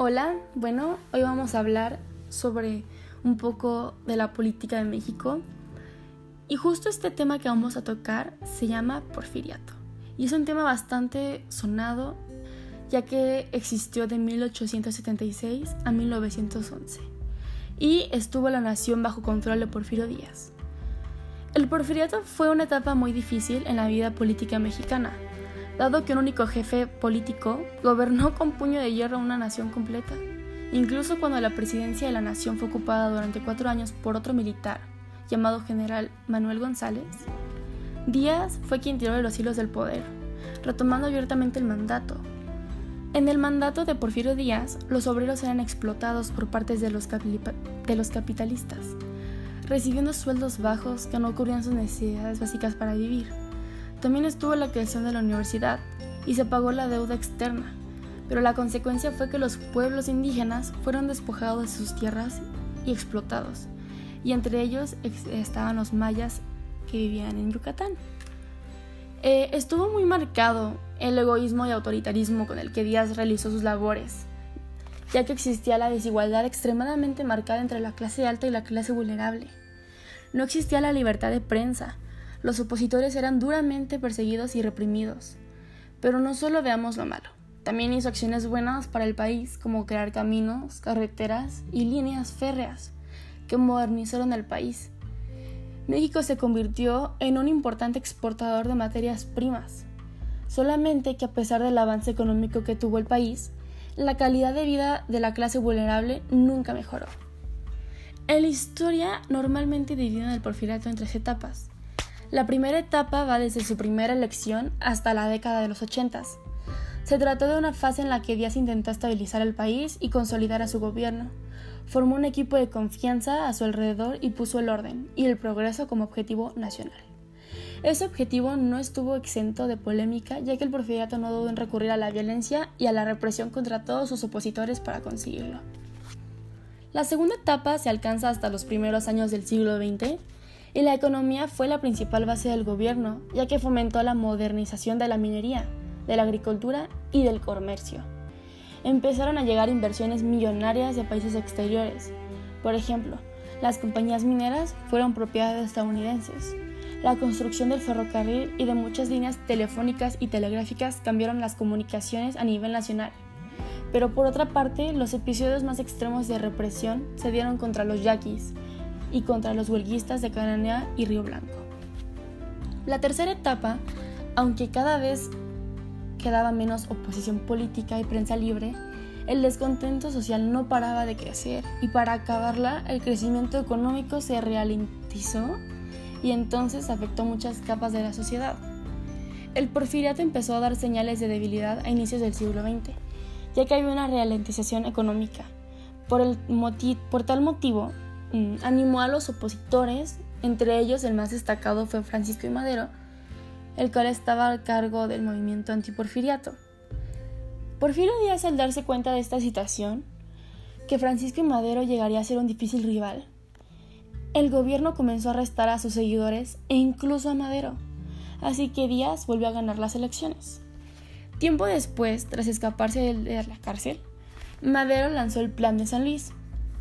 Hola, bueno, hoy vamos a hablar sobre un poco de la política de México. Y justo este tema que vamos a tocar se llama porfiriato. Y es un tema bastante sonado, ya que existió de 1876 a 1911. Y estuvo la nación bajo control de Porfirio Díaz. El porfiriato fue una etapa muy difícil en la vida política mexicana, dado que un único jefe político gobernó con puño de hierro una nación completa. Incluso cuando la presidencia de la nación fue ocupada durante cuatro años por otro militar, llamado general Manuel González, Díaz fue quien tiró de los hilos del poder, retomando abiertamente el mandato. En el mandato de Porfirio Díaz, los obreros eran explotados por parte de los, de los capitalistas, recibiendo sueldos bajos que no cubrían sus necesidades básicas para vivir. También estuvo la creación de la universidad y se pagó la deuda externa, pero la consecuencia fue que los pueblos indígenas fueron despojados de sus tierras y explotados, y entre ellos estaban los mayas que vivían en Yucatán. Eh, estuvo muy marcado el egoísmo y autoritarismo con el que Díaz realizó sus labores, ya que existía la desigualdad extremadamente marcada entre la clase alta y la clase vulnerable. No existía la libertad de prensa, los opositores eran duramente perseguidos y reprimidos. Pero no solo veamos lo malo, también hizo acciones buenas para el país como crear caminos, carreteras y líneas férreas que modernizaron el país. México se convirtió en un importante exportador de materias primas, solamente que a pesar del avance económico que tuvo el país, la calidad de vida de la clase vulnerable nunca mejoró. En la historia normalmente dividen el porfiriato en tres etapas. La primera etapa va desde su primera elección hasta la década de los 80. Se trató de una fase en la que Díaz intentó estabilizar el país y consolidar a su gobierno. Formó un equipo de confianza a su alrededor y puso el orden y el progreso como objetivo nacional. Ese objetivo no estuvo exento de polémica, ya que el porfiriato no dudó en recurrir a la violencia y a la represión contra todos sus opositores para conseguirlo. La segunda etapa se alcanza hasta los primeros años del siglo XX, y la economía fue la principal base del gobierno, ya que fomentó la modernización de la minería, de la agricultura y del comercio. Empezaron a llegar inversiones millonarias de países exteriores. Por ejemplo, las compañías mineras fueron propiedad de estadounidenses. La construcción del ferrocarril y de muchas líneas telefónicas y telegráficas cambiaron las comunicaciones a nivel nacional. Pero por otra parte, los episodios más extremos de represión se dieron contra los yaquis, y contra los huelguistas de Cananea y Río Blanco. La tercera etapa, aunque cada vez quedaba menos oposición política y prensa libre, el descontento social no paraba de crecer y para acabarla el crecimiento económico se ralentizó y entonces afectó muchas capas de la sociedad. El porfiriato empezó a dar señales de debilidad a inicios del siglo XX, ya que había una ralentización económica. Por, el por tal motivo, animó a los opositores, entre ellos el más destacado fue Francisco I. Madero, el cual estaba al cargo del movimiento antiporfiriato. Porfirio Díaz, al darse cuenta de esta situación, que Francisco I. Madero llegaría a ser un difícil rival, el gobierno comenzó a arrestar a sus seguidores e incluso a Madero, así que Díaz volvió a ganar las elecciones. Tiempo después, tras escaparse de la cárcel, Madero lanzó el Plan de San Luis,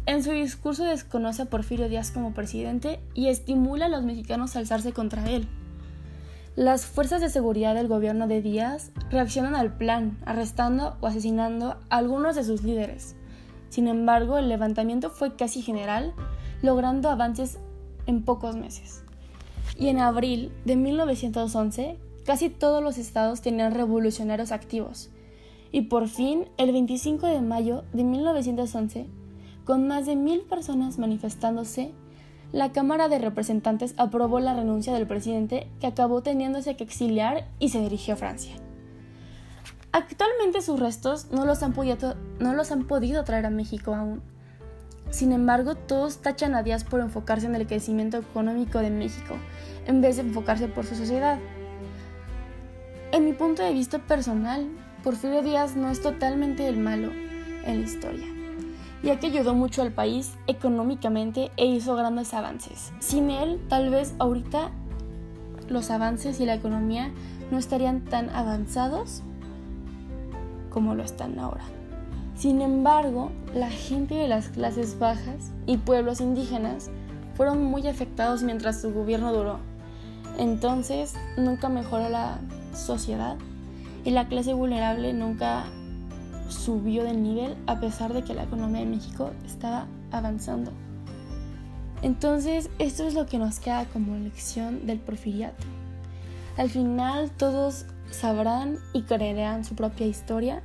en su discurso desconoce a Porfirio Díaz como presidente y estimula a los mexicanos a alzarse contra él. Las fuerzas de seguridad del gobierno de Díaz reaccionan al plan, arrestando o asesinando a algunos de sus líderes. Sin embargo, el levantamiento fue casi general, logrando avances en pocos meses. Y en abril de 1911, casi todos los estados tenían revolucionarios activos. Y por fin, el 25 de mayo de 1911, con más de mil personas manifestándose, la Cámara de Representantes aprobó la renuncia del presidente que acabó teniéndose que exiliar y se dirigió a Francia. Actualmente sus restos no los han, podido, traer a México aún. Sin embargo, todos tachan a Díaz por enfocarse en el crecimiento económico de México, en vez de enfocarse por su sociedad. En mi punto de vista personal, Porfirio Díaz no es totalmente el malo en la historia ya que ayudó mucho al país económicamente e hizo grandes avances. Sin él, tal vez ahorita los avances y la economía no estarían tan avanzados como lo están ahora. Sin embargo, la gente de las clases bajas y pueblos indígenas fueron muy afectados mientras su gobierno duró. Entonces, nunca mejoró la sociedad y la clase vulnerable nunca subió de nivel a pesar de que la economía de México estaba avanzando. Entonces, esto es lo que nos queda como lección del porfiriato. Al final todos sabrán y creerán su propia historia,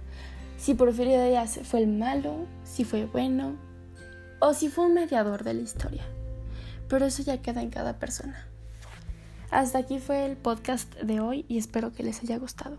si Porfirio Díaz fue el malo, si fue bueno o si fue un mediador de la historia. Pero eso ya queda en cada persona. Hasta aquí fue el podcast de hoy y espero que les haya gustado.